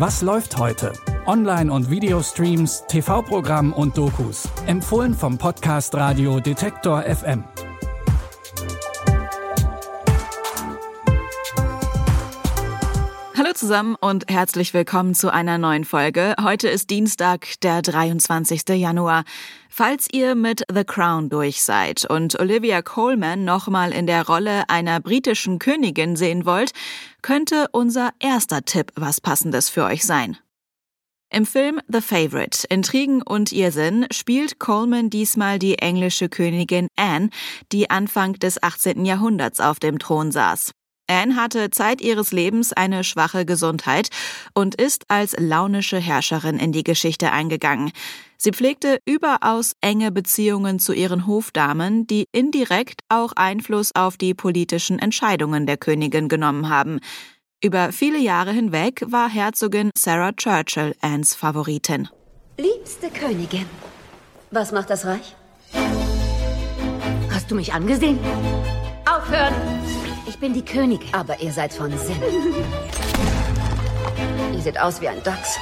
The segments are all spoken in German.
Was läuft heute? Online- und Videostreams, TV-Programm und Dokus. Empfohlen vom Podcast Radio Detektor FM. Hallo zusammen und herzlich willkommen zu einer neuen Folge. Heute ist Dienstag, der 23. Januar. Falls ihr mit The Crown durch seid und Olivia Coleman nochmal in der Rolle einer britischen Königin sehen wollt, könnte unser erster Tipp was Passendes für euch sein. Im Film The Favorite, Intrigen und Irrsinn spielt Coleman diesmal die englische Königin Anne, die Anfang des 18. Jahrhunderts auf dem Thron saß. Anne hatte Zeit ihres Lebens eine schwache Gesundheit und ist als launische Herrscherin in die Geschichte eingegangen. Sie pflegte überaus enge Beziehungen zu ihren Hofdamen, die indirekt auch Einfluss auf die politischen Entscheidungen der Königin genommen haben. Über viele Jahre hinweg war Herzogin Sarah Churchill Annes Favoritin. Liebste Königin, was macht das Reich? Hast du mich angesehen? Aufhören! Ich bin die Königin. Aber ihr seid von Sinn. ihr seht aus wie ein Dachs.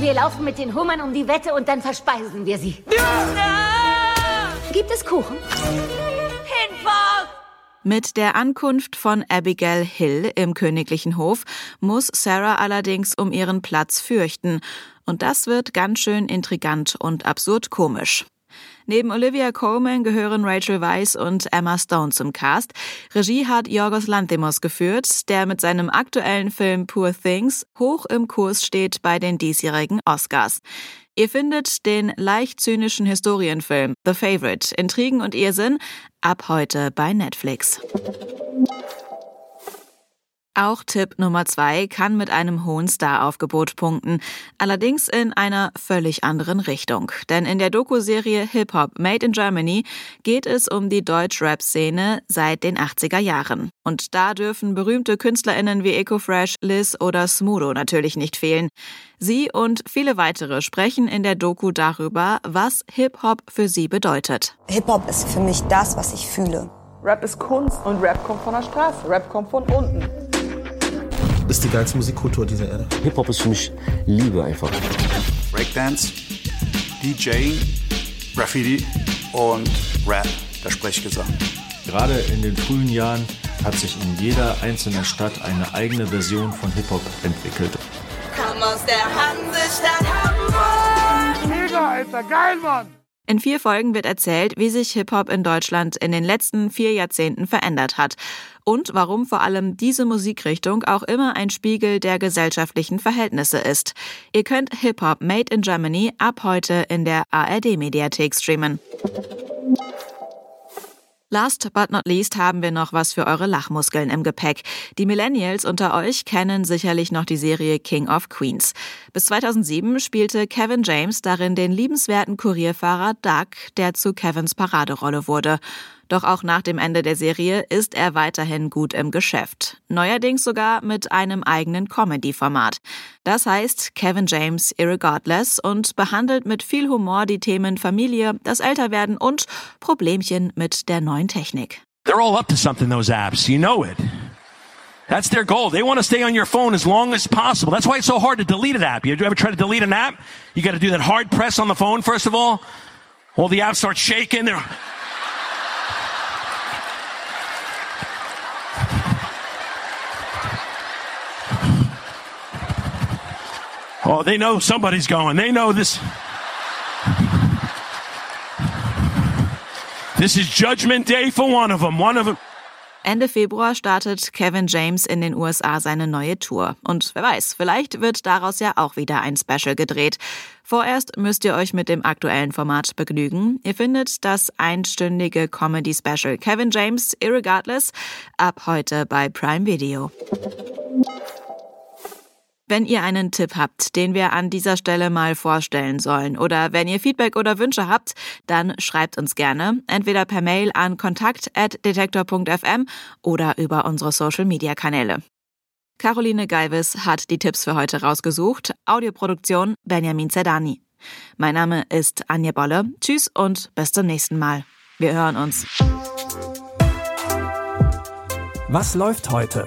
Wir laufen mit den Hummern um die Wette und dann verspeisen wir sie. Gibt es Kuchen? Mit der Ankunft von Abigail Hill im königlichen Hof muss Sarah allerdings um ihren Platz fürchten. Und das wird ganz schön intrigant und absurd komisch. Neben Olivia Colman gehören Rachel Weisz und Emma Stone zum Cast. Regie hat Yorgos Lanthimos geführt, der mit seinem aktuellen Film Poor Things hoch im Kurs steht bei den diesjährigen Oscars. Ihr findet den leicht zynischen Historienfilm The Favorite, Intrigen und Irrsinn ab heute bei Netflix. Auch Tipp Nummer zwei kann mit einem hohen Star-Aufgebot punkten. Allerdings in einer völlig anderen Richtung. Denn in der Doku-Serie Hip Hop Made in Germany geht es um die Deutsch-Rap-Szene seit den 80er Jahren. Und da dürfen berühmte KünstlerInnen wie Ecofresh, Liz oder Smudo natürlich nicht fehlen. Sie und viele weitere sprechen in der Doku darüber, was Hip Hop für sie bedeutet. Hip Hop ist für mich das, was ich fühle. Rap ist Kunst und Rap kommt von der Straße. Rap kommt von unten ist die geilste Musikkultur dieser Erde. Hip-Hop ist für mich Liebe einfach. Breakdance, DJ, Graffiti und Rap, der Sprechgesang. Gerade in den frühen Jahren hat sich in jeder einzelnen Stadt eine eigene Version von Hip-Hop entwickelt. Komm aus der Hansestadt Hamburg! Mega, Alter, geil, Mann! In vier Folgen wird erzählt, wie sich Hip-Hop in Deutschland in den letzten vier Jahrzehnten verändert hat und warum vor allem diese Musikrichtung auch immer ein Spiegel der gesellschaftlichen Verhältnisse ist. Ihr könnt Hip-Hop Made in Germany ab heute in der ARD-Mediathek streamen. Last but not least haben wir noch was für eure Lachmuskeln im Gepäck. Die Millennials unter euch kennen sicherlich noch die Serie King of Queens. Bis 2007 spielte Kevin James darin den liebenswerten Kurierfahrer Doug, der zu Kevins Paraderolle wurde. Doch auch nach dem Ende der Serie ist er weiterhin gut im Geschäft. Neuerdings sogar mit einem eigenen Comedy-Format. Das heißt Kevin James Irregardless und behandelt mit viel Humor die Themen Familie, das Älterwerden und Problemchen mit der neuen Technik. They're all up to something, those apps. You know it. That's their goal. They want to stay on your phone as long as possible. That's why it's so hard to delete an app. You ever try to delete an app? You got to do that hard press on the phone, first of all. Well, the app starts shaking. They're Oh, they know somebody's going. They know this. This is Judgment Day for one of them. One of them. Ende Februar startet Kevin James in den USA seine neue Tour. Und wer weiß, vielleicht wird daraus ja auch wieder ein Special gedreht. Vorerst müsst ihr euch mit dem aktuellen Format begnügen. Ihr findet das einstündige Comedy-Special Kevin James Irregardless ab heute bei Prime Video. Wenn ihr einen Tipp habt, den wir an dieser Stelle mal vorstellen sollen oder wenn ihr Feedback oder Wünsche habt, dann schreibt uns gerne entweder per Mail an kontakt@detektor.fm oder über unsere Social Media Kanäle. Caroline Galvis hat die Tipps für heute rausgesucht. Audioproduktion Benjamin Zerdani. Mein Name ist Anja Bolle. Tschüss und bis zum nächsten Mal. Wir hören uns. Was läuft heute?